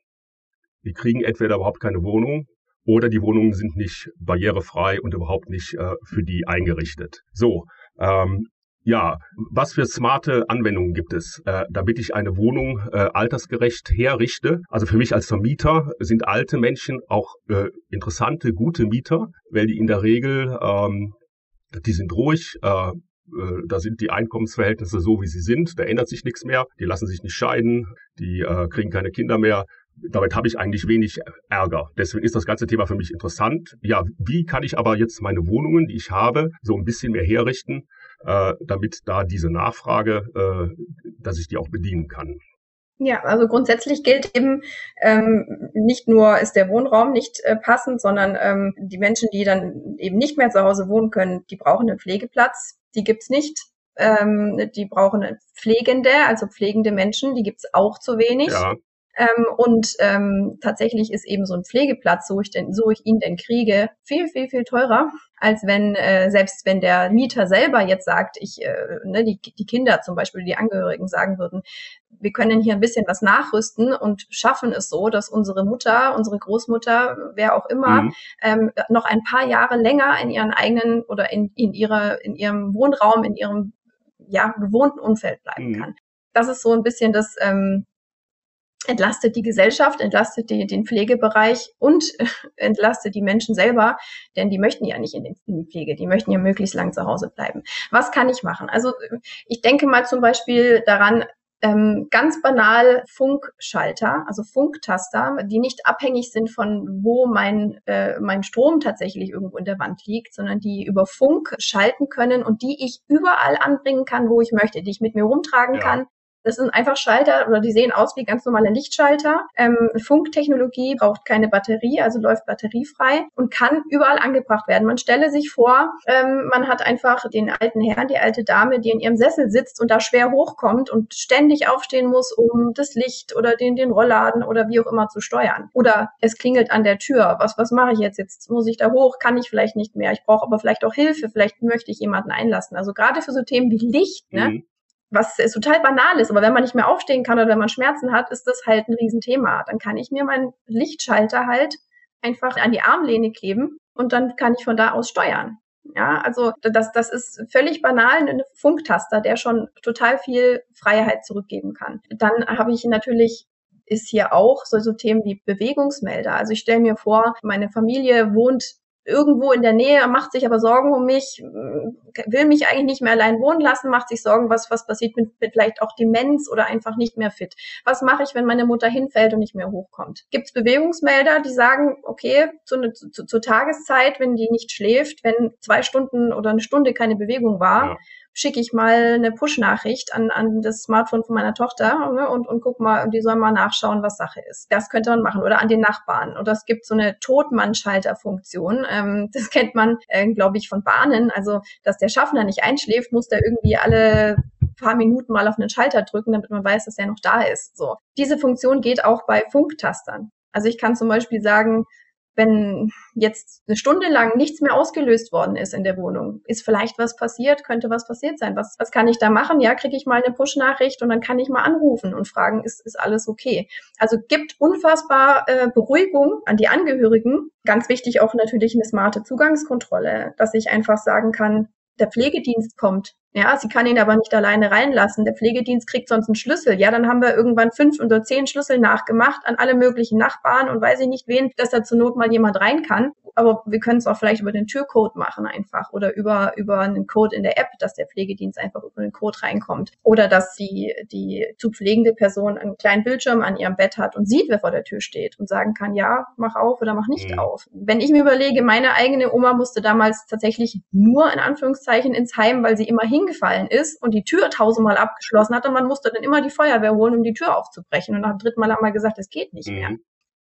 die kriegen entweder überhaupt keine Wohnung oder die Wohnungen sind nicht barrierefrei und überhaupt nicht äh, für die eingerichtet. So, ähm, ja, was für smarte Anwendungen gibt es, äh, damit ich eine Wohnung äh, altersgerecht herrichte? Also für mich als Vermieter sind alte Menschen auch äh, interessante, gute Mieter, weil die in der Regel, ähm, die sind ruhig, äh, äh, da sind die Einkommensverhältnisse so, wie sie sind, da ändert sich nichts mehr, die lassen sich nicht scheiden, die äh, kriegen keine Kinder mehr. Damit habe ich eigentlich wenig Ärger. Deswegen ist das ganze Thema für mich interessant. Ja, wie kann ich aber jetzt meine Wohnungen, die ich habe, so ein bisschen mehr herrichten, äh, damit da diese Nachfrage, äh, dass ich die auch bedienen kann.
Ja, also grundsätzlich gilt eben, ähm, nicht nur ist der Wohnraum nicht äh, passend, sondern ähm, die Menschen, die dann eben nicht mehr zu Hause wohnen können, die brauchen einen Pflegeplatz. Die gibt's nicht. Ähm, die brauchen Pflegende, also pflegende Menschen, die gibt's auch zu wenig. Ja. Ähm, und ähm, tatsächlich ist eben so ein Pflegeplatz, so ich, denn, so ich ihn denn kriege, viel, viel, viel teurer, als wenn, äh, selbst wenn der Mieter selber jetzt sagt, ich, äh, ne, die, die Kinder zum Beispiel, die Angehörigen sagen würden, wir können hier ein bisschen was nachrüsten und schaffen es so, dass unsere Mutter, unsere Großmutter, wer auch immer, mhm. ähm, noch ein paar Jahre länger in ihren eigenen oder in, in ihrer, in ihrem Wohnraum, in ihrem ja, gewohnten Umfeld bleiben mhm. kann. Das ist so ein bisschen das, ähm, entlastet die Gesellschaft, entlastet die, den Pflegebereich und entlastet die Menschen selber, denn die möchten ja nicht in, den, in die Pflege, die möchten ja möglichst lang zu Hause bleiben. Was kann ich machen? Also ich denke mal zum Beispiel daran, ähm, ganz banal Funkschalter, also Funktaster, die nicht abhängig sind von wo mein, äh, mein Strom tatsächlich irgendwo in der Wand liegt, sondern die über Funk schalten können und die ich überall anbringen kann, wo ich möchte, die ich mit mir rumtragen ja. kann, das sind einfach Schalter oder die sehen aus wie ganz normale Lichtschalter. Ähm, Funktechnologie braucht keine Batterie, also läuft batteriefrei und kann überall angebracht werden. Man stelle sich vor, ähm, man hat einfach den alten Herrn, die alte Dame, die in ihrem Sessel sitzt und da schwer hochkommt und ständig aufstehen muss, um das Licht oder den, den Rollladen oder wie auch immer zu steuern. Oder es klingelt an der Tür. Was, was mache ich jetzt? Jetzt muss ich da hoch, kann ich vielleicht nicht mehr. Ich brauche aber vielleicht auch Hilfe. Vielleicht möchte ich jemanden einlassen. Also gerade für so Themen wie Licht, ne? Mhm was total banal ist, aber wenn man nicht mehr aufstehen kann oder wenn man Schmerzen hat, ist das halt ein Riesenthema. Dann kann ich mir meinen Lichtschalter halt einfach an die Armlehne kleben und dann kann ich von da aus steuern. Ja, also das, das ist völlig banal, ein Funktaster, der schon total viel Freiheit zurückgeben kann. Dann habe ich natürlich ist hier auch so, so Themen wie Bewegungsmelder. Also ich stelle mir vor, meine Familie wohnt irgendwo in der Nähe, macht sich aber Sorgen um mich, will mich eigentlich nicht mehr allein wohnen lassen, macht sich Sorgen, was, was passiert mit, mit vielleicht auch Demenz oder einfach nicht mehr fit. Was mache ich, wenn meine Mutter hinfällt und nicht mehr hochkommt? Gibt es Bewegungsmelder, die sagen, okay, zu, zu, zu, zur Tageszeit, wenn die nicht schläft, wenn zwei Stunden oder eine Stunde keine Bewegung war, ja schicke ich mal eine Push-Nachricht an, an das Smartphone von meiner Tochter ne, und, und guck mal, die soll mal nachschauen, was Sache ist. Das könnte man machen. Oder an den Nachbarn. Und es gibt so eine Totmann-Schalterfunktion. Ähm, das kennt man, äh, glaube ich, von Bahnen. Also, dass der Schaffner nicht einschläft, muss der irgendwie alle paar Minuten mal auf einen Schalter drücken, damit man weiß, dass er noch da ist. So. Diese Funktion geht auch bei Funktastern. Also ich kann zum Beispiel sagen, wenn jetzt eine Stunde lang nichts mehr ausgelöst worden ist in der Wohnung, ist vielleicht was passiert, könnte was passiert sein. Was, was kann ich da machen? Ja, kriege ich mal eine Push-Nachricht und dann kann ich mal anrufen und fragen, ist, ist alles okay? Also gibt unfassbar äh, Beruhigung an die Angehörigen. Ganz wichtig auch natürlich eine smarte Zugangskontrolle, dass ich einfach sagen kann, der Pflegedienst kommt. Ja, sie kann ihn aber nicht alleine reinlassen. Der Pflegedienst kriegt sonst einen Schlüssel. Ja, dann haben wir irgendwann fünf oder zehn Schlüssel nachgemacht an alle möglichen Nachbarn und weiß ich nicht wen, dass da zur Not mal jemand rein kann aber wir können es auch vielleicht über den Türcode machen einfach oder über, über einen Code in der App, dass der Pflegedienst einfach über den Code reinkommt. Oder dass die, die zu pflegende Person einen kleinen Bildschirm an ihrem Bett hat und sieht, wer vor der Tür steht und sagen kann, ja, mach auf oder mach nicht mhm. auf. Wenn ich mir überlege, meine eigene Oma musste damals tatsächlich nur in Anführungszeichen ins Heim, weil sie immer hingefallen ist und die Tür tausendmal abgeschlossen hat und man musste dann immer die Feuerwehr holen, um die Tür aufzubrechen. Und nach dem dritten Mal haben wir gesagt, es geht nicht mhm. mehr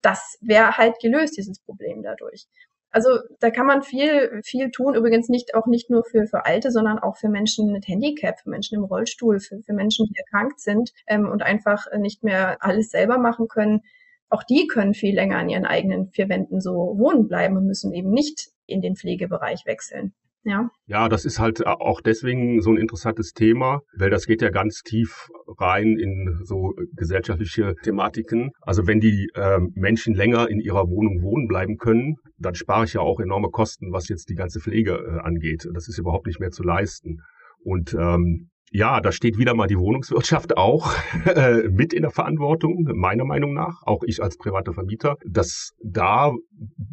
das wäre halt gelöst, dieses Problem dadurch. Also da kann man viel, viel tun. Übrigens nicht auch nicht nur für, für Alte, sondern auch für Menschen mit Handicap, für Menschen im Rollstuhl, für, für Menschen, die erkrankt sind ähm, und einfach nicht mehr alles selber machen können. Auch die können viel länger an ihren eigenen vier Wänden so wohnen bleiben und müssen eben nicht in den Pflegebereich wechseln. Ja.
ja, das ist halt auch deswegen so ein interessantes Thema, weil das geht ja ganz tief rein in so gesellschaftliche Thematiken. Also wenn die äh, Menschen länger in ihrer Wohnung wohnen bleiben können, dann spare ich ja auch enorme Kosten, was jetzt die ganze Pflege äh, angeht. Das ist überhaupt nicht mehr zu leisten. Und ähm, ja, da steht wieder mal die Wohnungswirtschaft auch äh, mit in der Verantwortung, meiner Meinung nach, auch ich als privater Vermieter, dass da,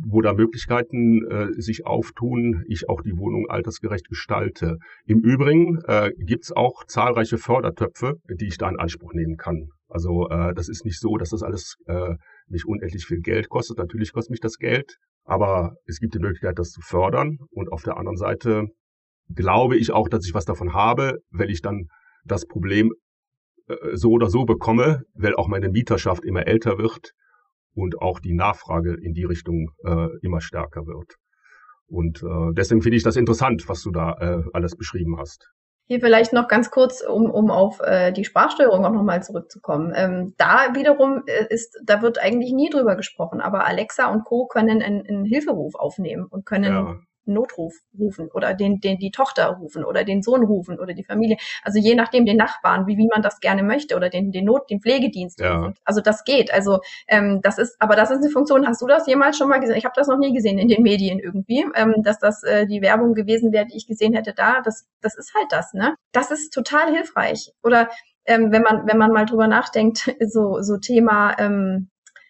wo da Möglichkeiten äh, sich auftun, ich auch die Wohnung altersgerecht gestalte. Im Übrigen äh, gibt's auch zahlreiche Fördertöpfe, die ich da in Anspruch nehmen kann. Also äh, das ist nicht so, dass das alles äh, nicht unendlich viel Geld kostet. Natürlich kostet mich das Geld, aber es gibt die Möglichkeit, das zu fördern. Und auf der anderen Seite glaube ich auch, dass ich was davon habe, weil ich dann das Problem äh, so oder so bekomme, weil auch meine Mieterschaft immer älter wird und auch die Nachfrage in die Richtung äh, immer stärker wird. Und äh, deswegen finde ich das interessant, was du da äh, alles beschrieben hast.
Hier vielleicht noch ganz kurz, um, um auf äh, die Sprachsteuerung auch nochmal zurückzukommen. Ähm, da wiederum äh, ist, da wird eigentlich nie drüber gesprochen, aber Alexa und Co. können einen, einen Hilferuf aufnehmen und können ja. Notruf rufen oder den, den die Tochter rufen oder den Sohn rufen oder die Familie. Also je nachdem den Nachbarn, wie, wie man das gerne möchte oder den, den Not, den Pflegedienst ja. rufen. Also das geht. Also ähm, das ist, aber das ist eine Funktion. Hast du das jemals schon mal gesehen? Ich habe das noch nie gesehen in den Medien irgendwie, ähm, dass das äh, die Werbung gewesen wäre, die ich gesehen hätte da. Das, das ist halt das, ne? Das ist total hilfreich. Oder ähm, wenn man, wenn man mal drüber nachdenkt, so, so Thema ähm,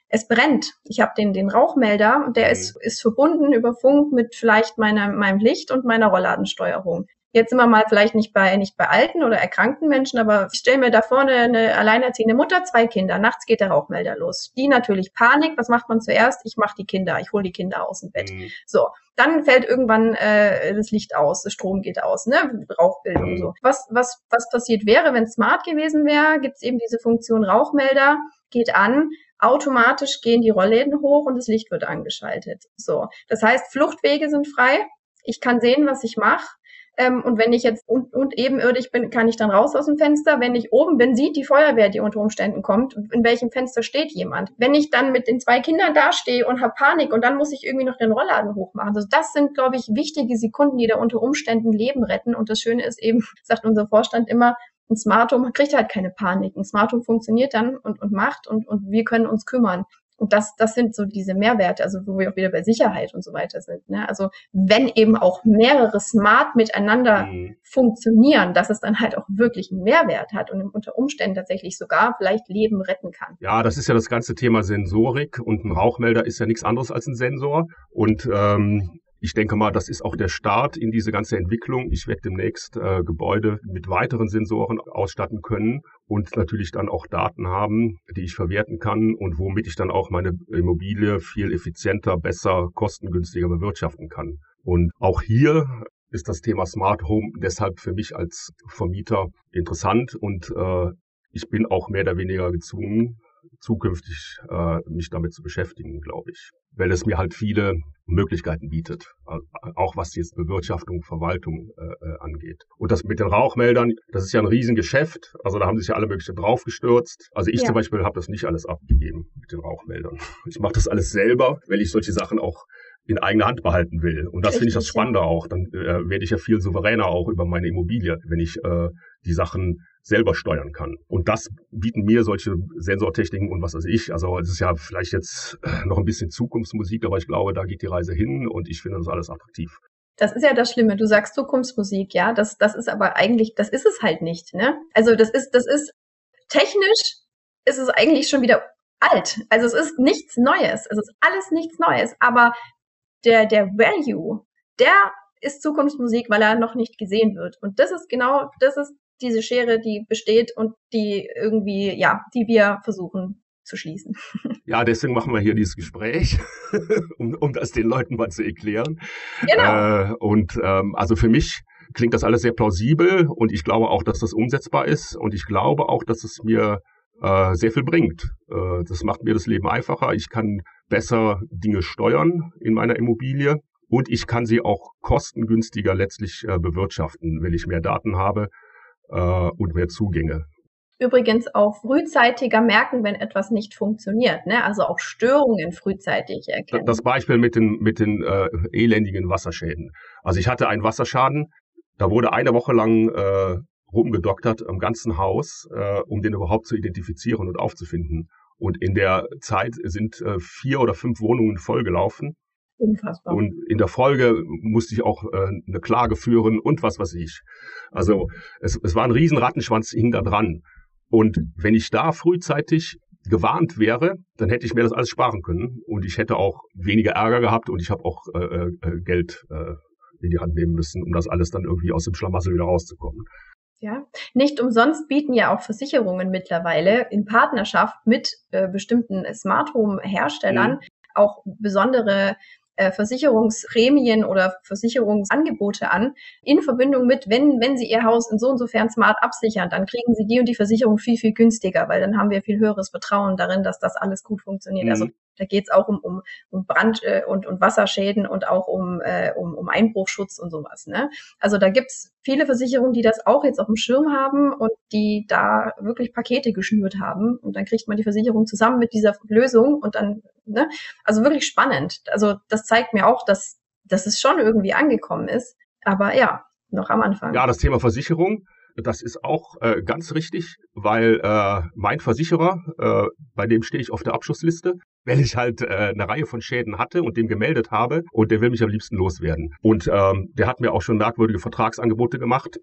es brennt. Ich habe den, den Rauchmelder der mhm. ist, ist verbunden über Funk mit vielleicht meiner, meinem Licht und meiner Rollladensteuerung. Jetzt sind wir mal vielleicht nicht bei, nicht bei alten oder erkrankten Menschen, aber ich stelle mir da vorne eine alleinerziehende Mutter, zwei Kinder. Nachts geht der Rauchmelder los. Die natürlich Panik. Was macht man zuerst? Ich mache die Kinder. Ich hole die Kinder aus dem Bett. Mhm. So. Dann fällt irgendwann äh, das Licht aus, der Strom geht aus, ne? Rauchbildung mhm. so. Was, was, was passiert wäre, wenn smart gewesen wäre, gibt es eben diese Funktion Rauchmelder, geht an, automatisch gehen die Rollläden hoch und das Licht wird angeschaltet. So, das heißt, Fluchtwege sind frei. Ich kann sehen, was ich mache. Ähm, und wenn ich jetzt und, und ebenirdig bin, kann ich dann raus aus dem Fenster. Wenn ich oben bin, sieht die Feuerwehr, die unter Umständen kommt, in welchem Fenster steht jemand. Wenn ich dann mit den zwei Kindern dastehe und habe Panik und dann muss ich irgendwie noch den Rollladen hochmachen. Also das sind, glaube ich, wichtige Sekunden, die da unter Umständen Leben retten. Und das Schöne ist eben, sagt unser Vorstand immer, ein Smart Home kriegt halt keine Panik. Ein Smart Home funktioniert dann und, und macht und, und wir können uns kümmern. Und das, das sind so diese Mehrwerte, also wo wir auch wieder bei Sicherheit und so weiter sind. Ne? Also wenn eben auch mehrere Smart miteinander mhm. funktionieren, dass es dann halt auch wirklich einen Mehrwert hat und unter Umständen tatsächlich sogar vielleicht Leben retten kann.
Ja, das ist ja das ganze Thema Sensorik und ein Rauchmelder ist ja nichts anderes als ein Sensor. Und ähm, ich denke mal, das ist auch der Start in diese ganze Entwicklung. Ich werde demnächst äh, Gebäude mit weiteren Sensoren ausstatten können und natürlich dann auch Daten haben, die ich verwerten kann und womit ich dann auch meine Immobilie viel effizienter, besser, kostengünstiger bewirtschaften kann. Und auch hier ist das Thema Smart Home deshalb für mich als Vermieter interessant und äh, ich bin auch mehr oder weniger gezwungen, zukünftig äh, mich damit zu beschäftigen, glaube ich. Weil es mir halt viele Möglichkeiten bietet, auch was jetzt Bewirtschaftung, Verwaltung äh, äh, angeht. Und das mit den Rauchmeldern, das ist ja ein Riesengeschäft. Also da haben sich ja alle möglichen draufgestürzt. Also ich ja. zum Beispiel habe das nicht alles abgegeben mit den Rauchmeldern. Ich mache das alles selber, weil ich solche Sachen auch in eigener Hand behalten will. Und das finde ich das Spannende auch. Dann äh, werde ich ja viel souveräner auch über meine Immobilie, wenn ich äh, die Sachen selber steuern kann. Und das bieten mir solche Sensortechniken und was weiß ich. Also es ist ja vielleicht jetzt äh, noch ein bisschen Zukunftsmusik, aber ich glaube, da geht die Reise hin und ich finde das alles attraktiv.
Das ist ja das Schlimme. Du sagst Zukunftsmusik, ja. Das, das ist aber eigentlich, das ist es halt nicht, ne? Also das ist, das ist technisch ist es eigentlich schon wieder alt. Also es ist nichts Neues. Es ist alles nichts Neues. Aber der, der Value, der ist Zukunftsmusik, weil er noch nicht gesehen wird. Und das ist genau, das ist diese Schere, die besteht und die irgendwie, ja, die wir versuchen zu schließen.
Ja, deswegen machen wir hier dieses Gespräch, um, um das den Leuten mal zu erklären.
Genau.
Äh, und ähm, also für mich klingt das alles sehr plausibel und ich glaube auch, dass das umsetzbar ist und ich glaube auch, dass es mir äh, sehr viel bringt. Äh, das macht mir das Leben einfacher. Ich kann besser Dinge steuern in meiner Immobilie und ich kann sie auch kostengünstiger letztlich äh, bewirtschaften, wenn ich mehr Daten habe äh, und mehr Zugänge.
Übrigens auch frühzeitiger merken, wenn etwas nicht funktioniert, ne? also auch Störungen frühzeitig erkennen.
Das Beispiel mit den, mit den äh, elendigen Wasserschäden. Also ich hatte einen Wasserschaden, da wurde eine Woche lang äh, rumgedoktert am ganzen Haus, äh, um den überhaupt zu identifizieren und aufzufinden. Und in der Zeit sind äh, vier oder fünf Wohnungen vollgelaufen.
Unfassbar.
Und in der Folge musste ich auch äh, eine Klage führen und was weiß ich. Also es, es war ein riesen Rattenschwanz hing da dran. Und wenn ich da frühzeitig gewarnt wäre, dann hätte ich mir das alles sparen können und ich hätte auch weniger Ärger gehabt und ich habe auch äh, äh, Geld äh, in die Hand nehmen müssen, um das alles dann irgendwie aus dem Schlamassel wieder rauszukommen.
Ja, nicht umsonst bieten ja auch Versicherungen mittlerweile in Partnerschaft mit äh, bestimmten Smart Home Herstellern mhm. auch besondere äh, Versicherungsprämien oder Versicherungsangebote an, in Verbindung mit, wenn, wenn Sie Ihr Haus in so und so fern smart absichern, dann kriegen Sie die und die Versicherung viel, viel günstiger, weil dann haben wir viel höheres Vertrauen darin, dass das alles gut funktioniert. Also mhm. Also da geht es auch um, um, um Brand- äh, und, und Wasserschäden und auch um, äh, um, um Einbruchschutz und sowas. Ne? Also da gibt's viele Versicherungen, die das auch jetzt auf dem Schirm haben und die da wirklich Pakete geschnürt haben. Und dann kriegt man die Versicherung zusammen mit dieser Lösung und dann, ne? Also wirklich spannend. Also das zeigt mir auch, dass, dass es schon irgendwie angekommen ist. Aber ja, noch am Anfang.
Ja, das Thema Versicherung das ist auch äh, ganz richtig, weil äh, mein Versicherer, äh, bei dem stehe ich auf der Abschussliste, weil ich halt äh, eine Reihe von Schäden hatte und dem gemeldet habe und der will mich am liebsten loswerden. Und ähm, der hat mir auch schon merkwürdige Vertragsangebote gemacht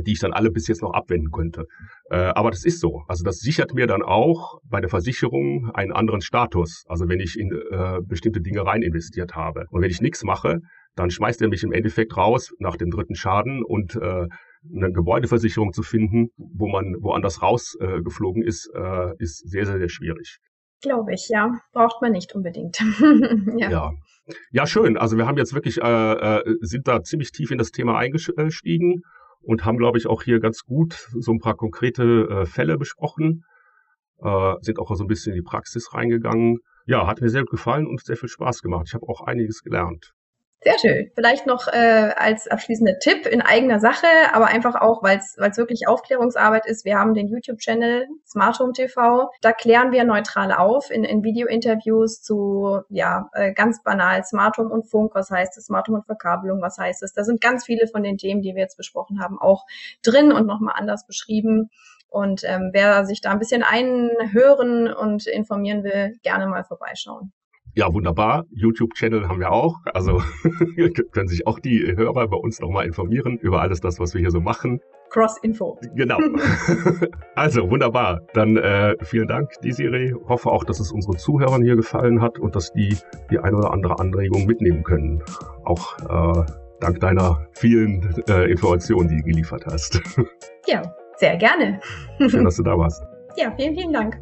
die ich dann alle bis jetzt noch abwenden könnte. Äh, aber das ist so. Also das sichert mir dann auch bei der Versicherung einen anderen Status. Also wenn ich in äh, bestimmte Dinge rein investiert habe. Und wenn ich nichts mache, dann schmeißt er mich im Endeffekt raus nach dem dritten Schaden und äh, eine Gebäudeversicherung zu finden, wo man woanders rausgeflogen äh, ist, äh, ist sehr, sehr, sehr schwierig.
Glaube ich, ja. Braucht man nicht unbedingt.
ja. ja. ja. schön. Also wir haben jetzt wirklich, äh, äh, sind da ziemlich tief in das Thema eingestiegen und haben, glaube ich, auch hier ganz gut so ein paar konkrete äh, Fälle besprochen, äh, sind auch so ein bisschen in die Praxis reingegangen. Ja, hat mir sehr gut gefallen und sehr viel Spaß gemacht. Ich habe auch einiges gelernt.
Sehr schön. Vielleicht noch äh, als abschließender Tipp in eigener Sache, aber einfach auch, weil es wirklich Aufklärungsarbeit ist. Wir haben den YouTube-Channel Smart Home TV. Da klären wir neutral auf in, in Video-Interviews zu ja äh, ganz banal Smart Home und Funk. Was heißt es? Smart Home und Verkabelung. Was heißt es? Da sind ganz viele von den Themen, die wir jetzt besprochen haben, auch drin und nochmal anders beschrieben. Und ähm, wer sich da ein bisschen einhören und informieren will, gerne mal vorbeischauen.
Ja, wunderbar. YouTube-Channel haben wir auch. Also können sich auch die Hörer bei uns nochmal informieren über alles das, was wir hier so machen.
Cross-Info.
Genau. also wunderbar. Dann äh, vielen Dank, Desiree. Hoffe auch, dass es unseren Zuhörern hier gefallen hat und dass die die eine oder andere Anregung mitnehmen können. Auch äh, dank deiner vielen äh, Informationen, die du geliefert hast.
Ja, sehr gerne.
Schön, dass du da warst.
Ja, vielen, vielen Dank.